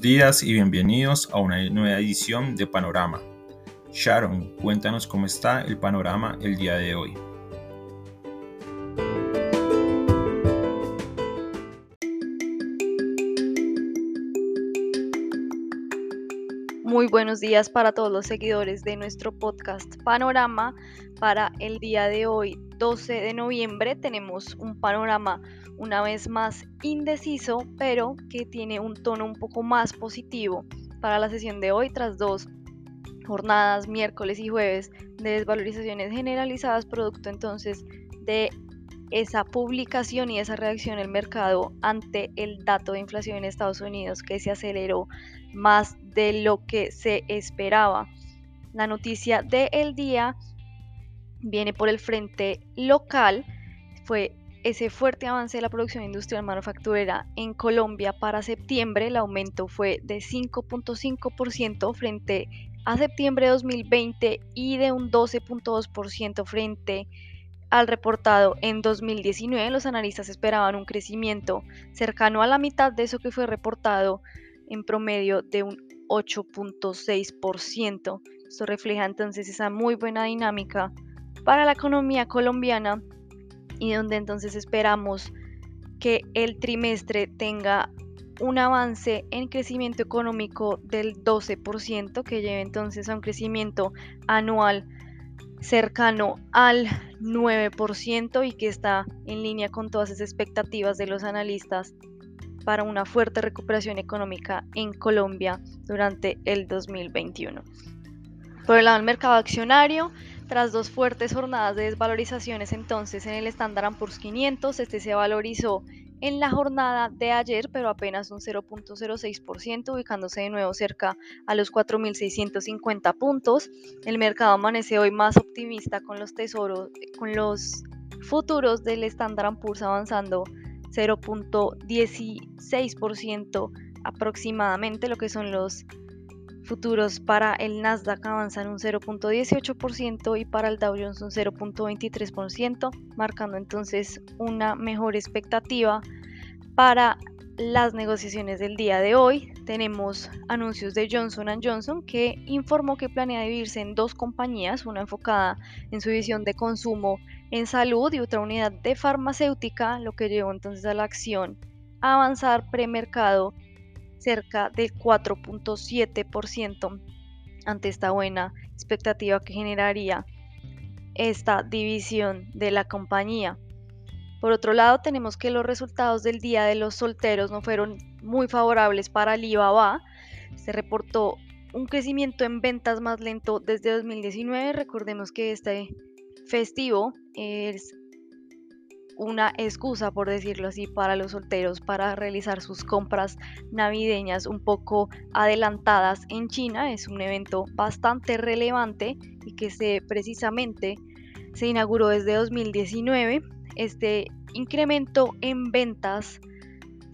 Días y bienvenidos a una nueva edición de Panorama. Sharon, cuéntanos cómo está el panorama el día de hoy. Muy buenos días para todos los seguidores de nuestro podcast Panorama. Para el día de hoy, 12 de noviembre, tenemos un panorama una vez más indeciso, pero que tiene un tono un poco más positivo para la sesión de hoy tras dos jornadas, miércoles y jueves, de desvalorizaciones generalizadas, producto entonces de esa publicación y esa reacción del mercado ante el dato de inflación en Estados Unidos que se aceleró más de lo que se esperaba. La noticia del día viene por el frente local, fue ese fuerte avance de la producción industrial manufacturera en Colombia para septiembre, el aumento fue de 5.5% frente a septiembre de 2020 y de un 12.2% frente al reportado en 2019. Los analistas esperaban un crecimiento cercano a la mitad de eso que fue reportado en promedio de un 8.6%. Esto refleja entonces esa muy buena dinámica para la economía colombiana y donde entonces esperamos que el trimestre tenga un avance en crecimiento económico del 12%, que lleve entonces a un crecimiento anual cercano al 9% y que está en línea con todas esas expectativas de los analistas para una fuerte recuperación económica en Colombia durante el 2021. Por el lado del mercado accionario, tras dos fuertes jornadas de desvalorizaciones entonces en el Standard Poor's 500, este se valorizó en la jornada de ayer, pero apenas un 0.06%, ubicándose de nuevo cerca a los 4.650 puntos. El mercado amanece hoy más optimista con los tesoros, con los futuros del Standard Poor's avanzando 0.16% aproximadamente, lo que son los futuros para el Nasdaq avanzan un 0.18% y para el Dow Jones un 0.23%, marcando entonces una mejor expectativa para las negociaciones del día de hoy. Tenemos anuncios de Johnson Johnson que informó que planea dividirse en dos compañías, una enfocada en su visión de consumo en salud y otra unidad de farmacéutica, lo que llevó entonces a la acción a avanzar premercado cerca del 4.7% ante esta buena expectativa que generaría esta división de la compañía. Por otro lado, tenemos que los resultados del Día de los Solteros no fueron muy favorables para Alibaba. Se reportó un crecimiento en ventas más lento desde 2019. Recordemos que este festivo es una excusa, por decirlo así, para los solteros para realizar sus compras navideñas un poco adelantadas en China. Es un evento bastante relevante y que se precisamente se inauguró desde 2019. Este incremento en ventas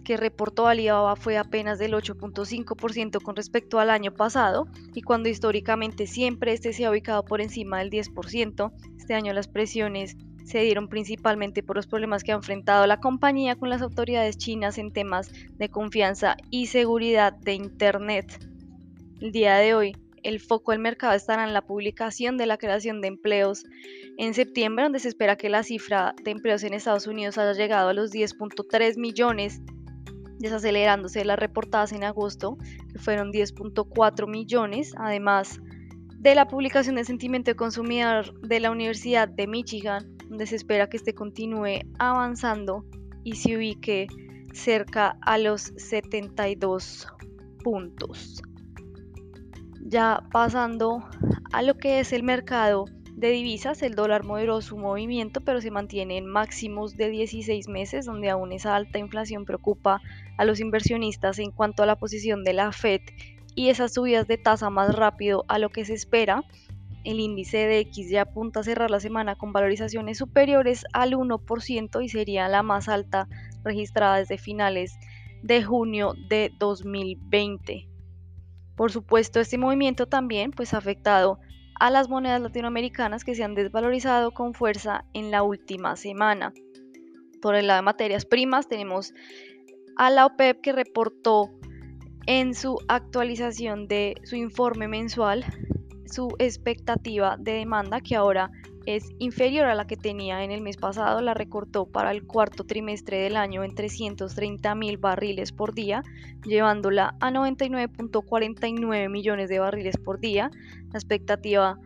que reportó Alibaba fue apenas del 8.5% con respecto al año pasado y cuando históricamente siempre este se ha ubicado por encima del 10%, este año las presiones se dieron principalmente por los problemas que ha enfrentado la compañía con las autoridades chinas en temas de confianza y seguridad de Internet. El día de hoy, el foco del mercado estará en la publicación de la creación de empleos en septiembre, donde se espera que la cifra de empleos en Estados Unidos haya llegado a los 10.3 millones, desacelerándose de las reportadas en agosto, que fueron 10.4 millones. Además de la publicación de sentimiento de consumidor de la Universidad de Michigan, donde se espera que este continúe avanzando y se ubique cerca a los 72 puntos. Ya pasando a lo que es el mercado de divisas, el dólar moderó su movimiento, pero se mantiene en máximos de 16 meses, donde aún esa alta inflación preocupa a los inversionistas en cuanto a la posición de la Fed y esas subidas de tasa más rápido a lo que se espera el índice de X ya apunta a cerrar la semana con valorizaciones superiores al 1% y sería la más alta registrada desde finales de junio de 2020. Por supuesto, este movimiento también pues, ha afectado a las monedas latinoamericanas que se han desvalorizado con fuerza en la última semana. Por el lado de materias primas tenemos a la OPEP que reportó en su actualización de su informe mensual su expectativa de demanda que ahora es inferior a la que tenía en el mes pasado, la recortó para el cuarto trimestre del año en 330 mil barriles por día, llevándola a 99.49 millones de barriles por día. La expectativa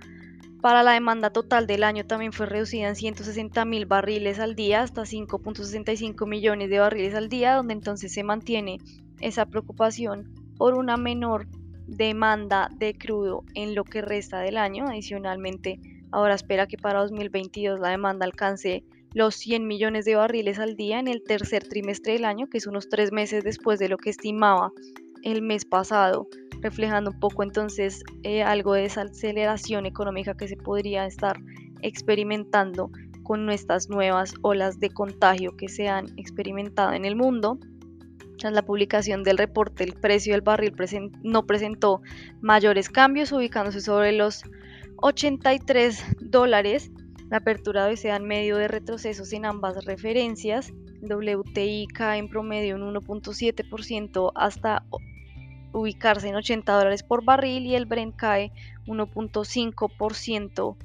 para la demanda total del año también fue reducida en 160 mil barriles al día hasta 5.65 millones de barriles al día, donde entonces se mantiene esa preocupación por una menor demanda de crudo en lo que resta del año. Adicionalmente, ahora espera que para 2022 la demanda alcance los 100 millones de barriles al día en el tercer trimestre del año, que es unos tres meses después de lo que estimaba el mes pasado, reflejando un poco entonces eh, algo de esa aceleración económica que se podría estar experimentando con nuestras nuevas olas de contagio que se han experimentado en el mundo. Tras la publicación del reporte, el precio del barril no presentó mayores cambios, ubicándose sobre los 83 dólares. La apertura de da en medio de retrocesos en ambas referencias. WTI cae en promedio un 1.7% hasta ubicarse en 80 dólares por barril y el Brent cae 1.5%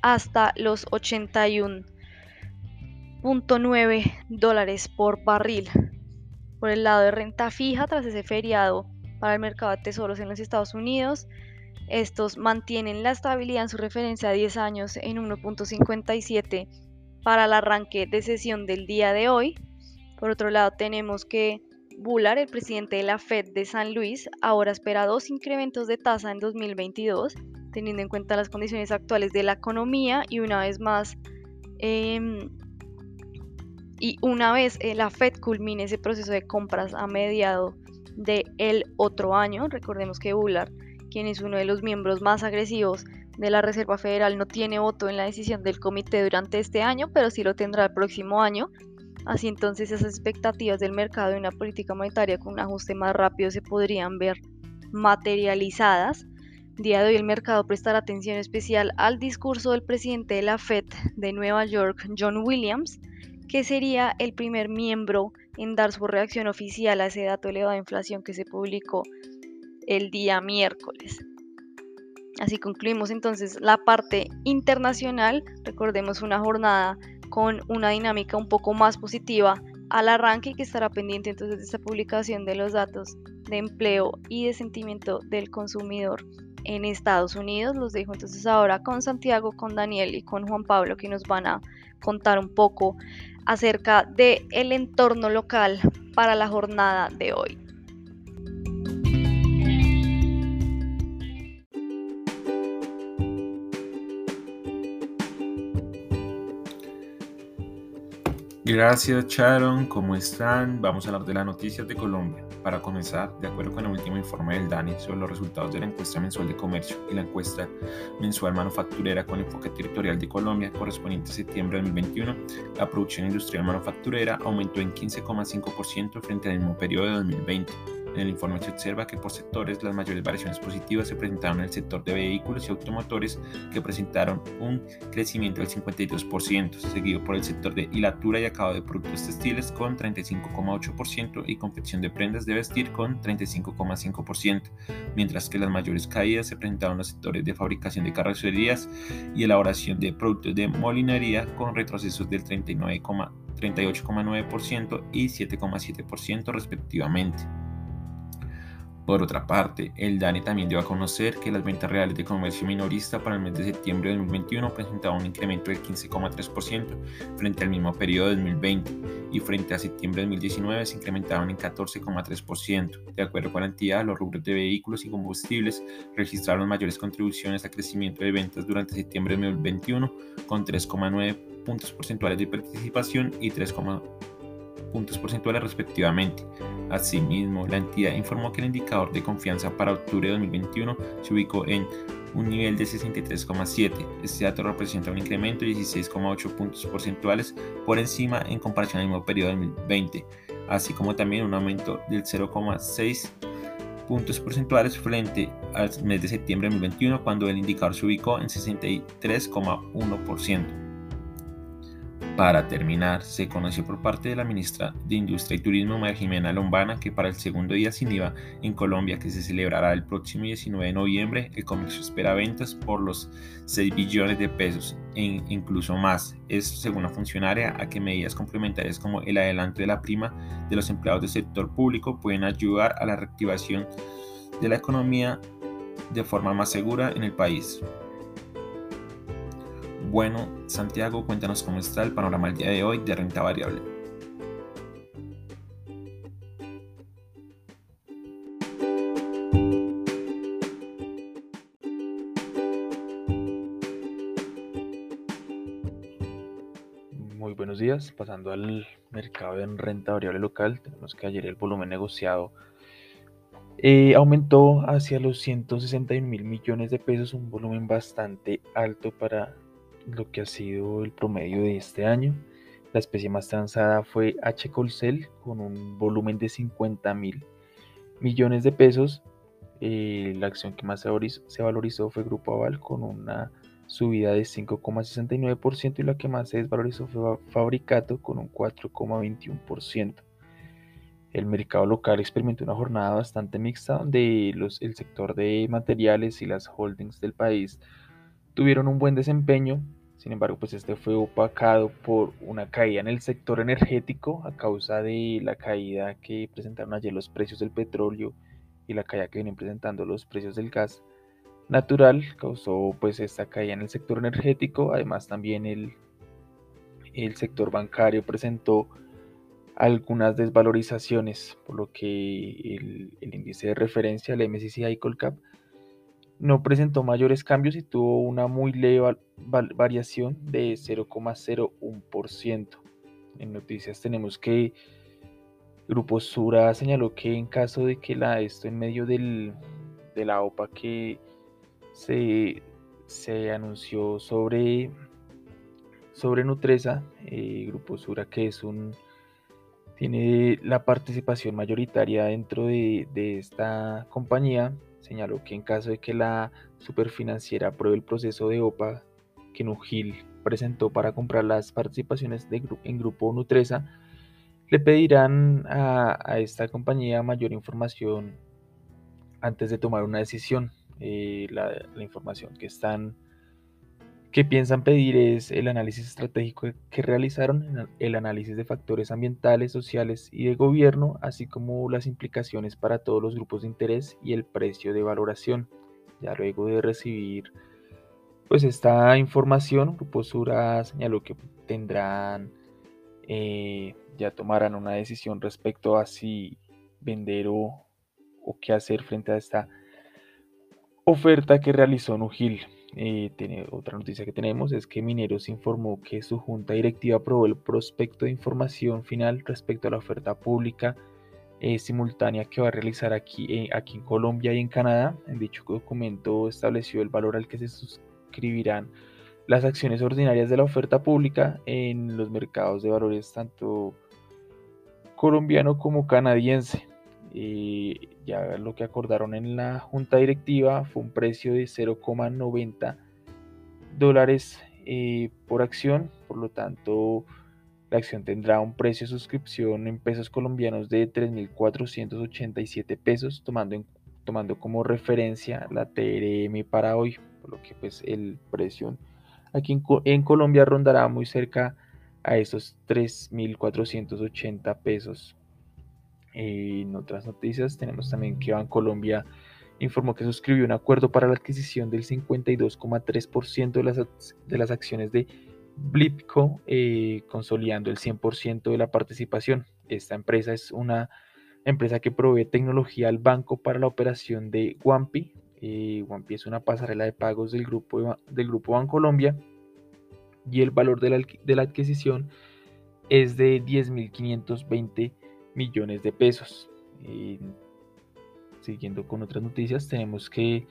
hasta los 81.9 dólares por barril por el lado de renta fija tras ese feriado para el mercado de tesoros en los Estados Unidos. Estos mantienen la estabilidad en su referencia a 10 años en 1.57 para el arranque de sesión del día de hoy. Por otro lado, tenemos que Bullard, el presidente de la Fed de San Luis, ahora espera dos incrementos de tasa en 2022, teniendo en cuenta las condiciones actuales de la economía y una vez más eh, y una vez eh, la Fed culmine ese proceso de compras a mediado del otro año, recordemos que Bullard, quien es uno de los miembros más agresivos de la Reserva Federal, no tiene voto en la decisión del comité durante este año, pero sí lo tendrá el próximo año. Así entonces esas expectativas del mercado de una política monetaria con un ajuste más rápido se podrían ver materializadas. Día de hoy el mercado prestará atención especial al discurso del presidente de la Fed de Nueva York, John Williams, que sería el primer miembro en dar su reacción oficial a ese dato elevado de inflación que se publicó el día miércoles. Así concluimos entonces la parte internacional. Recordemos una jornada con una dinámica un poco más positiva al arranque y que estará pendiente entonces de esta publicación de los datos de empleo y de sentimiento del consumidor en Estados Unidos. Los dejo entonces ahora con Santiago, con Daniel y con Juan Pablo que nos van a contar un poco acerca del el entorno local para la jornada de hoy. Gracias Sharon, ¿cómo están? Vamos a hablar de las noticias de Colombia. Para comenzar, de acuerdo con el último informe del DANI sobre los resultados de la encuesta mensual de comercio y la encuesta mensual manufacturera con enfoque territorial de Colombia correspondiente a septiembre de 2021, la producción industrial manufacturera aumentó en 15,5% frente al mismo periodo de 2020 en el informe se observa que por sectores las mayores variaciones positivas se presentaron en el sector de vehículos y automotores que presentaron un crecimiento del 52%, seguido por el sector de hilatura y acabado de productos textiles con 35,8% y confección de prendas de vestir con 35,5%, mientras que las mayores caídas se presentaron en los sectores de fabricación de carrocerías y elaboración de productos de molinería con retrocesos del 38,9% y 7,7% respectivamente. Por otra parte, el DANE también dio a conocer que las ventas reales de comercio minorista para el mes de septiembre de 2021 presentaban un incremento del 15,3% frente al mismo periodo de 2020 y frente a septiembre de 2019 se incrementaban en 14,3%. De acuerdo con la entidad, los rubros de vehículos y combustibles registraron mayores contribuciones al crecimiento de ventas durante septiembre de 2021 con 3,9 puntos porcentuales de participación y 3,1 puntos porcentuales respectivamente. Asimismo, la entidad informó que el indicador de confianza para octubre de 2021 se ubicó en un nivel de 63,7. Este dato representa un incremento de 16,8 puntos porcentuales por encima en comparación al mismo periodo de 2020, así como también un aumento del 0,6 puntos porcentuales frente al mes de septiembre de 2021 cuando el indicador se ubicó en 63,1%. Para terminar, se conoció por parte de la ministra de Industria y Turismo, María Jimena Lombana, que para el segundo día sin IVA en Colombia, que se celebrará el próximo 19 de noviembre, el comercio espera ventas por los 6 billones de pesos e incluso más. Es, según la funcionaria, a que medidas complementarias como el adelanto de la prima de los empleados del sector público pueden ayudar a la reactivación de la economía de forma más segura en el país. Bueno, Santiago, cuéntanos cómo está el panorama el día de hoy de renta variable. Muy buenos días, pasando al mercado en renta variable local, tenemos que ayer el volumen negociado eh, aumentó hacia los 161 mil millones de pesos, un volumen bastante alto para lo que ha sido el promedio de este año. La especie más transada fue H. Colcel con un volumen de 50 mil millones de pesos. Eh, la acción que más se valorizó, fue Grupo Aval con una subida de 5,69% y la que más se desvalorizó fue Fabricato con un 4,21%. El mercado local experimentó una jornada bastante mixta donde los, el sector de materiales y las holdings del país tuvieron un buen desempeño, sin embargo, pues este fue opacado por una caída en el sector energético a causa de la caída que presentaron ayer los precios del petróleo y la caída que vienen presentando los precios del gas natural. Causó pues esta caída en el sector energético. Además también el, el sector bancario presentó algunas desvalorizaciones, por lo que el, el índice de referencia, el MSCI Colcap, no presentó mayores cambios y tuvo una muy leve variación de 0,01%. En noticias tenemos que Grupo Sura señaló que en caso de que la, esto en medio del, de la OPA que se, se anunció sobre, sobre Nutresa, eh, Grupo Sura que es un tiene la participación mayoritaria dentro de, de esta compañía, señaló que en caso de que la superfinanciera apruebe el proceso de OPA que Nugil presentó para comprar las participaciones de, en Grupo Nutresa, le pedirán a, esta compañía mayor información antes de tomar una decisión. Eh, la, la, información que están que piensan pedir es el análisis estratégico que realizaron, el análisis de factores ambientales, sociales y de gobierno, así como las implicaciones para todos los grupos de interés y el precio de valoración. Ya luego de recibir pues esta información, Grupo Sura señaló que tendrán, eh, ya tomarán una decisión respecto a si vender o, o qué hacer frente a esta oferta que realizó Nugil. Eh, tiene, otra noticia que tenemos es que Mineros informó que su junta directiva aprobó el prospecto de información final respecto a la oferta pública eh, simultánea que va a realizar aquí, eh, aquí en Colombia y en Canadá. En dicho documento estableció el valor al que se suscribirán las acciones ordinarias de la oferta pública en los mercados de valores tanto colombiano como canadiense. Eh, ya lo que acordaron en la junta directiva fue un precio de 0,90 dólares eh, por acción, por lo tanto la acción tendrá un precio de suscripción en pesos colombianos de 3.487 pesos, tomando, tomando como referencia la TRM para hoy, por lo que pues el precio aquí en, en Colombia rondará muy cerca a esos 3.480 pesos en otras noticias tenemos también que Bancolombia informó que suscribió un acuerdo para la adquisición del 52,3% de las, de las acciones de Blipco, eh, consolidando el 100% de la participación. Esta empresa es una empresa que provee tecnología al banco para la operación de Wampi. Eh, Wampi es una pasarela de pagos del grupo, del grupo Bancolombia y el valor de la, de la adquisición es de 10.520 millones de pesos. siguiendo con otras noticias, tenemos que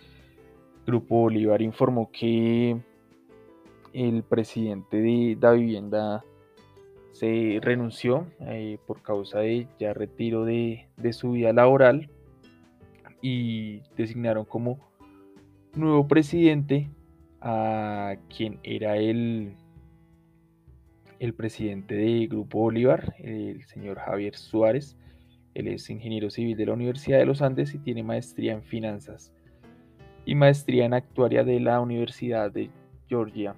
Grupo Bolívar informó que el presidente de la vivienda se renunció eh, por causa de ya retiro de, de su vida laboral y designaron como nuevo presidente a quien era el el presidente de Grupo Bolívar, el señor Javier Suárez. Él es ingeniero civil de la Universidad de los Andes y tiene maestría en finanzas y maestría en actuaria de la Universidad de Georgia.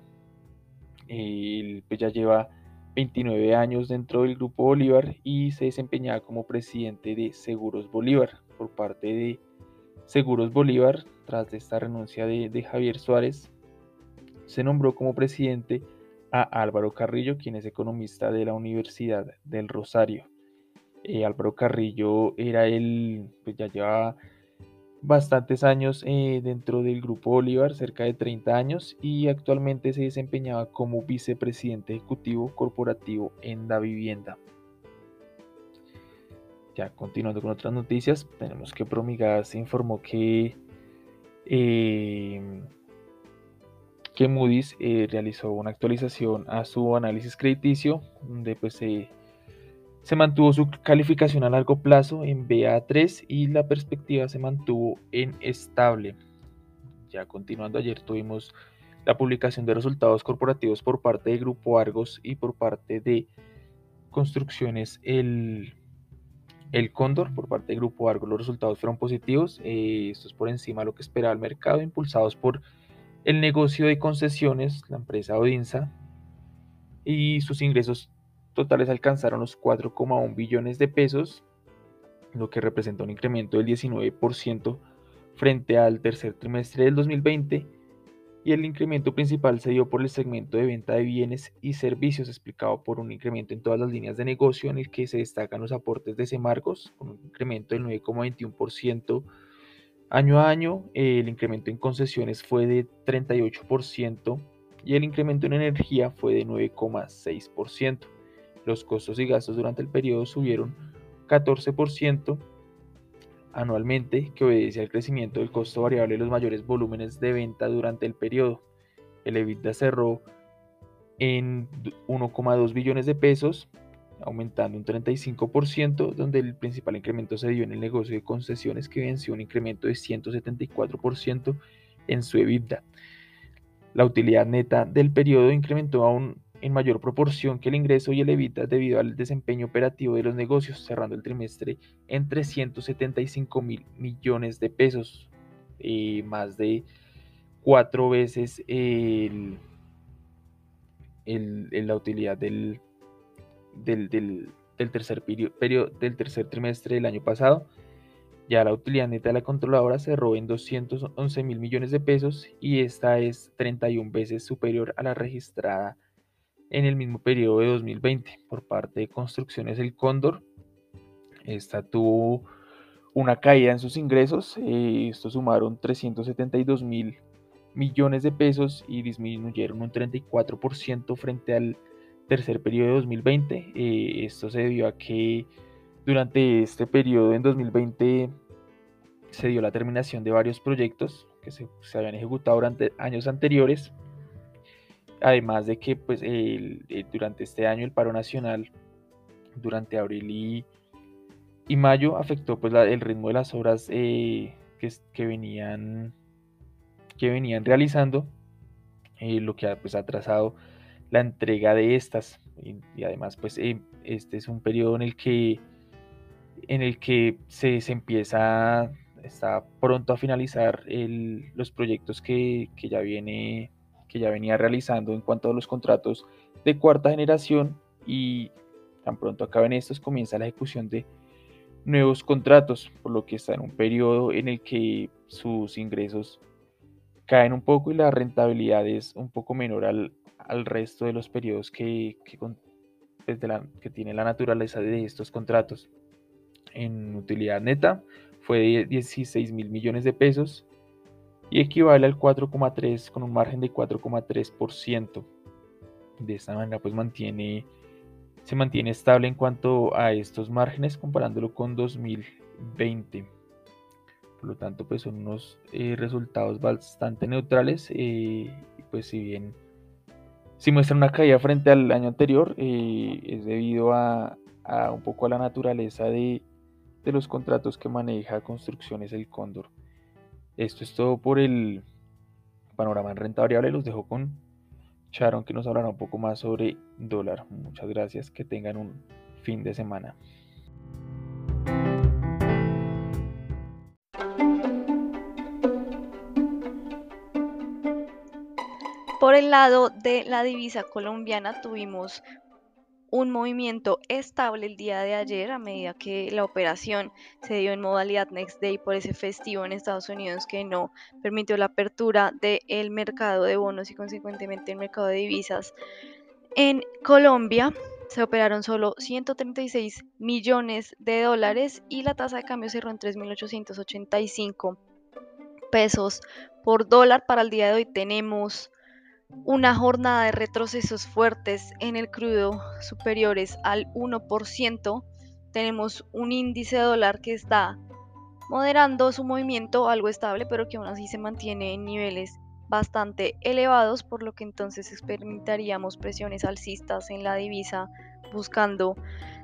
Él pues, ya lleva 29 años dentro del Grupo Bolívar y se desempeñaba como presidente de Seguros Bolívar por parte de Seguros Bolívar. Tras esta renuncia de Javier Suárez, se nombró como presidente a Álvaro Carrillo, quien es economista de la Universidad del Rosario. Eh, Álvaro Carrillo era el, pues ya lleva bastantes años eh, dentro del Grupo Bolívar, cerca de 30 años, y actualmente se desempeñaba como vicepresidente ejecutivo corporativo en la vivienda. Ya continuando con otras noticias, tenemos que Promigas informó que eh, que Moody's eh, realizó una actualización a su análisis crediticio, donde pues se mantuvo su calificación a largo plazo en BA3 y la perspectiva se mantuvo en estable. Ya continuando, ayer tuvimos la publicación de resultados corporativos por parte de Grupo Argos y por parte de Construcciones El, el Cóndor, por parte de Grupo Argos los resultados fueron positivos, eh, esto es por encima de lo que esperaba el mercado, impulsados por el negocio de concesiones, la empresa Odinsa, y sus ingresos totales alcanzaron los 4,1 billones de pesos, lo que representa un incremento del 19% frente al tercer trimestre del 2020 y el incremento principal se dio por el segmento de venta de bienes y servicios explicado por un incremento en todas las líneas de negocio en el que se destacan los aportes de Semargos con un incremento del 9,21% Año a año, el incremento en concesiones fue de 38% y el incremento en energía fue de 9,6%. Los costos y gastos durante el periodo subieron 14% anualmente, que obedece al crecimiento del costo variable de los mayores volúmenes de venta durante el periodo. El EBITDA cerró en 1,2 billones de pesos, aumentando un 35%, donde el principal incremento se dio en el negocio de concesiones que venció un incremento de 174% en su EBITDA. La utilidad neta del periodo incrementó aún en mayor proporción que el ingreso y el EBITDA debido al desempeño operativo de los negocios, cerrando el trimestre en 375 mil millones de pesos, más de cuatro veces el, la utilidad del, del, tercer periodo, del tercer trimestre del año pasado. Ya la utilidad neta de la controladora cerró en 211 mil millones de pesos y esta es 31 veces superior a la registrada en el mismo periodo de 2020 por parte de Construcciones El Cóndor. Esta tuvo una caída en sus ingresos, eh, estos sumaron 372 mil millones de pesos y disminuyeron un 34% frente al tercer periodo de 2020. Eh, esto se debió a que durante este periodo en 2020 se dio la terminación de varios proyectos que se, habían ejecutado durante años anteriores. Además de que pues, durante este año el paro nacional, durante abril y, y mayo, afectó pues, el ritmo de las obras eh, que, venían, que venían realizando, eh, lo que ha pues, atrasado la entrega de estas. Y, además, pues eh, este es un periodo en el que, en el que se, empieza, está pronto a finalizar los proyectos que, ya viene, que ya venía realizando en cuanto a los contratos de cuarta generación y tan pronto acaben estos comienza la ejecución de nuevos contratos, por lo que está en un periodo en el que sus ingresos caen un poco y la rentabilidad es un poco menor al, al resto de los periodos que, que, la, que tiene la naturaleza de estos contratos. En utilidad neta fue de 16 mil millones de pesos y equivale al 4,3 con un margen de 4,3%. De esta manera pues mantiene, se mantiene estable en cuanto a estos márgenes comparándolo con 2020. Por lo tanto pues son unos eh, resultados bastante neutrales eh, pues si bien si muestra una caída frente al año anterior, eh, es debido a, un poco a la naturaleza de, los contratos que maneja Construcciones El Cóndor. Esto es todo por el panorama en renta variable. Los dejo con Sharon que nos hablará un poco más sobre dólar. Muchas gracias, que tengan un fin de semana. Por el lado de la divisa colombiana tuvimos un movimiento estable el día de ayer a medida que la operación se dio en modalidad Next Day por ese festivo en Estados Unidos que no permitió la apertura del mercado de bonos y consecuentemente el mercado de divisas. En Colombia se operaron solo 136 millones de dólares y la tasa de cambio cerró en 3.885 pesos por dólar. Para el día de hoy tenemos una jornada de retrocesos fuertes en el crudo superiores al 1%. Tenemos un índice de dólar que está moderando su movimiento algo estable, pero que aún así se mantiene en niveles bastante elevados, por lo que entonces experimentaríamos presiones alcistas en la divisa buscando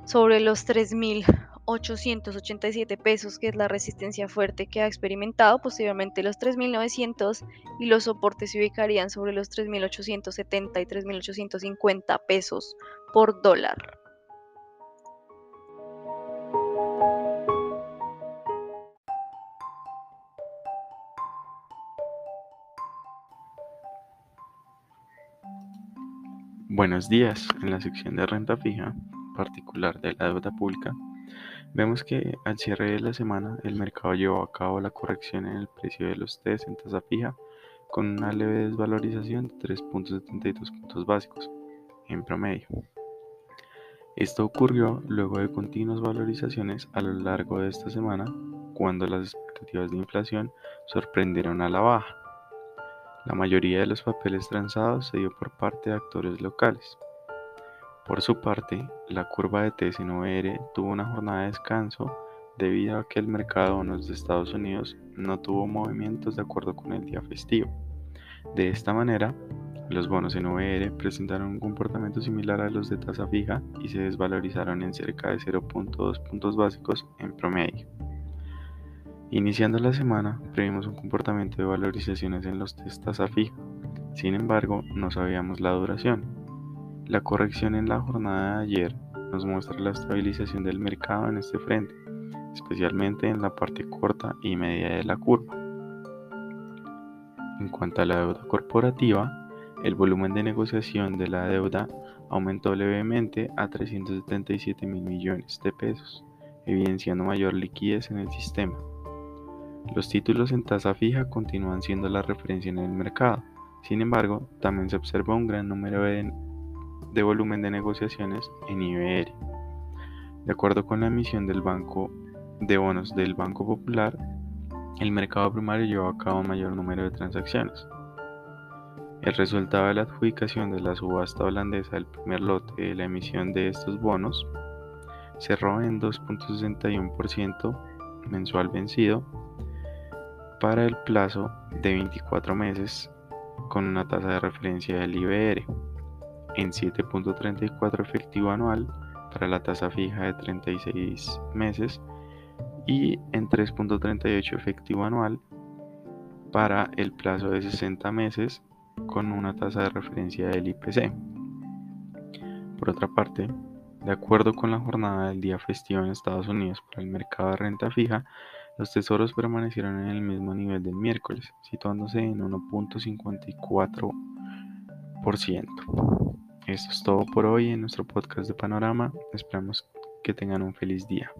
sobre los 3.000 887 pesos, que es la resistencia fuerte que ha experimentado, posteriormente los 3.900 y los soportes se ubicarían sobre los 3.870 y 3.850 pesos por dólar. Buenos días. En la sección de renta fija, particular de la deuda pública, Vemos que al cierre de la semana el mercado llevó a cabo la corrección en el precio de los TES en tasa fija con una leve desvalorización de 3.72 puntos básicos en promedio. Esto ocurrió luego de continuas valorizaciones a lo largo de esta semana cuando las expectativas de inflación sorprendieron a la baja. La mayoría de los papeles transados se dio por parte de actores locales. Por su parte, la curva de TS9R tuvo una jornada de descanso debido a que el mercado de bonos de Estados Unidos no tuvo movimientos de acuerdo con el día festivo. De esta manera, los bonos NVR presentaron un comportamiento similar a los de tasa fija y se desvalorizaron en cerca de 0.2 puntos básicos en promedio. Iniciando la semana, previmos un comportamiento de valorizaciones en los test tasa fija. Sin embargo, no sabíamos la duración, la corrección en la jornada de ayer nos muestra la estabilización del mercado en este frente, especialmente en la parte corta y media de la curva. En cuanto a la deuda corporativa, el volumen de negociación de la deuda aumentó levemente a 377 mil millones de pesos, evidenciando mayor liquidez en el sistema. Los títulos en tasa fija continúan siendo la referencia en el mercado. Sin embargo, también se observa un gran número de de volumen de negociaciones en IBR. De acuerdo con la emisión del Banco de Bonos del Banco Popular, el mercado primario llevó a cabo un mayor número de transacciones. El resultado de la adjudicación de la subasta holandesa del primer lote de la emisión de estos bonos cerró en 2.61% mensual vencido para el plazo de 24 meses con una tasa de referencia del IBR en 7.34 efectivo anual para la tasa fija de 36 meses y en 3.38 efectivo anual para el plazo de 60 meses con una tasa de referencia del IPC. Por otra parte, de acuerdo con la jornada del día festivo en Estados Unidos para el mercado de renta fija, los tesoros permanecieron en el mismo nivel del miércoles, situándose en 1.54%. Esto es todo por hoy en nuestro podcast de Panorama. Esperamos que tengan un feliz día.